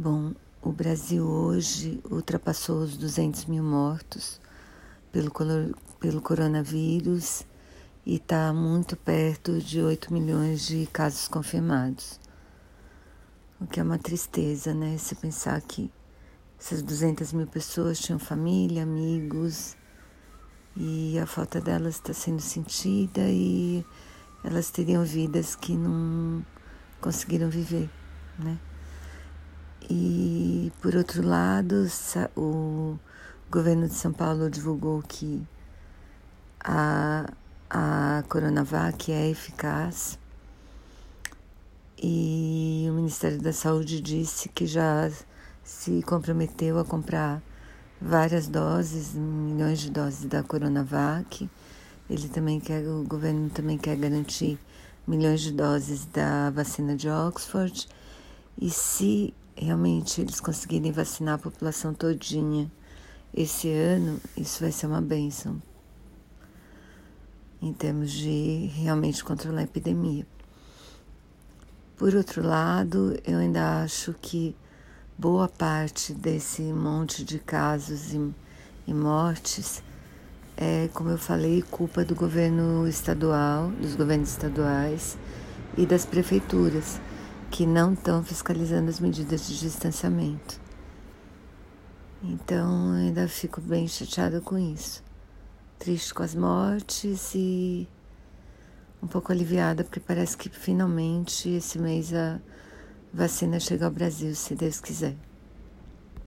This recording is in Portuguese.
Bom, o Brasil hoje ultrapassou os 200 mil mortos pelo, pelo coronavírus e está muito perto de 8 milhões de casos confirmados. O que é uma tristeza, né? Se pensar que essas 200 mil pessoas tinham família, amigos e a falta delas está sendo sentida e elas teriam vidas que não conseguiram viver, né? E, por outro lado, o governo de São Paulo divulgou que a, a Coronavac é eficaz e o Ministério da Saúde disse que já se comprometeu a comprar várias doses, milhões de doses da Coronavac. Ele também quer, o governo também quer garantir milhões de doses da vacina de Oxford. E se realmente eles conseguirem vacinar a população todinha esse ano, isso vai ser uma benção em termos de realmente controlar a epidemia. Por outro lado, eu ainda acho que boa parte desse monte de casos e, e mortes é, como eu falei, culpa do governo estadual, dos governos estaduais e das prefeituras que não estão fiscalizando as medidas de distanciamento. Então, ainda fico bem chateada com isso. Triste com as mortes e um pouco aliviada, porque parece que finalmente esse mês a vacina chega ao Brasil, se Deus quiser.